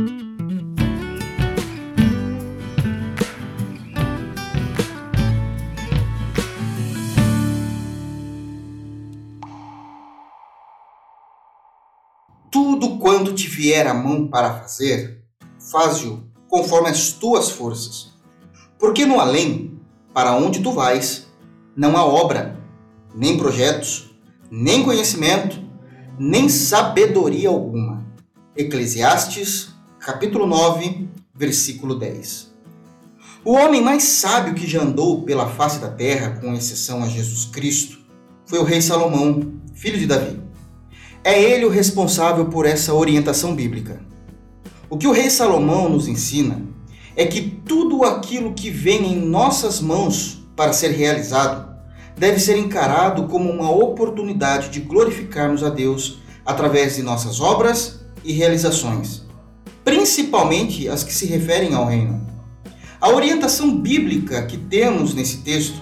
Tudo quanto te vier a mão para fazer, faze-o conforme as tuas forças. Porque no além, para onde tu vais, não há obra, nem projetos, nem conhecimento, nem sabedoria alguma. Eclesiastes, capítulo 9, versículo 10. O homem mais sábio que já andou pela face da terra, com exceção a Jesus Cristo, foi o rei Salomão, filho de Davi. É ele o responsável por essa orientação bíblica. O que o rei Salomão nos ensina é que tudo aquilo que vem em nossas mãos para ser realizado deve ser encarado como uma oportunidade de glorificarmos a Deus através de nossas obras e realizações, principalmente as que se referem ao reino. A orientação bíblica que temos nesse texto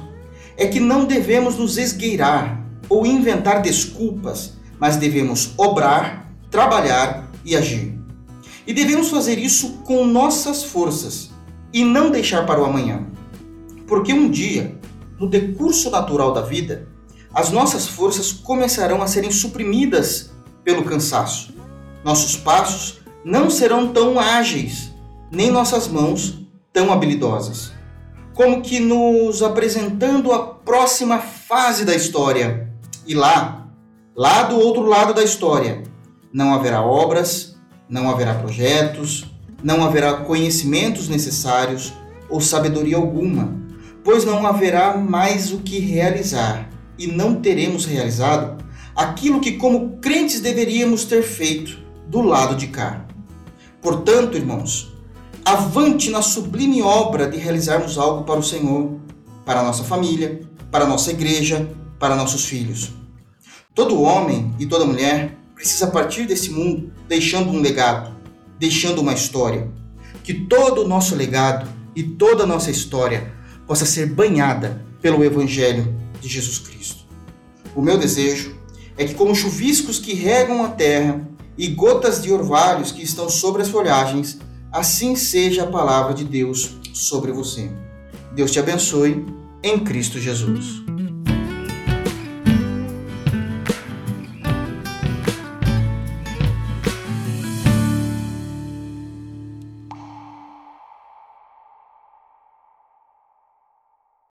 é que não devemos nos esgueirar ou inventar desculpas mas devemos obrar, trabalhar e agir. E devemos fazer isso com nossas forças e não deixar para o amanhã. Porque um dia, no decurso natural da vida, as nossas forças começarão a serem suprimidas pelo cansaço. Nossos passos não serão tão ágeis, nem nossas mãos tão habilidosas. Como que nos apresentando a próxima fase da história. E lá, Lá do outro lado da história, não haverá obras, não haverá projetos, não haverá conhecimentos necessários ou sabedoria alguma, pois não haverá mais o que realizar e não teremos realizado aquilo que, como crentes, deveríamos ter feito do lado de cá. Portanto, irmãos, avante na sublime obra de realizarmos algo para o Senhor, para a nossa família, para a nossa igreja, para nossos filhos. Todo homem e toda mulher precisa partir desse mundo deixando um legado, deixando uma história. Que todo o nosso legado e toda a nossa história possa ser banhada pelo Evangelho de Jesus Cristo. O meu desejo é que, como chuviscos que regam a terra e gotas de orvalhos que estão sobre as folhagens, assim seja a palavra de Deus sobre você. Deus te abençoe em Cristo Jesus.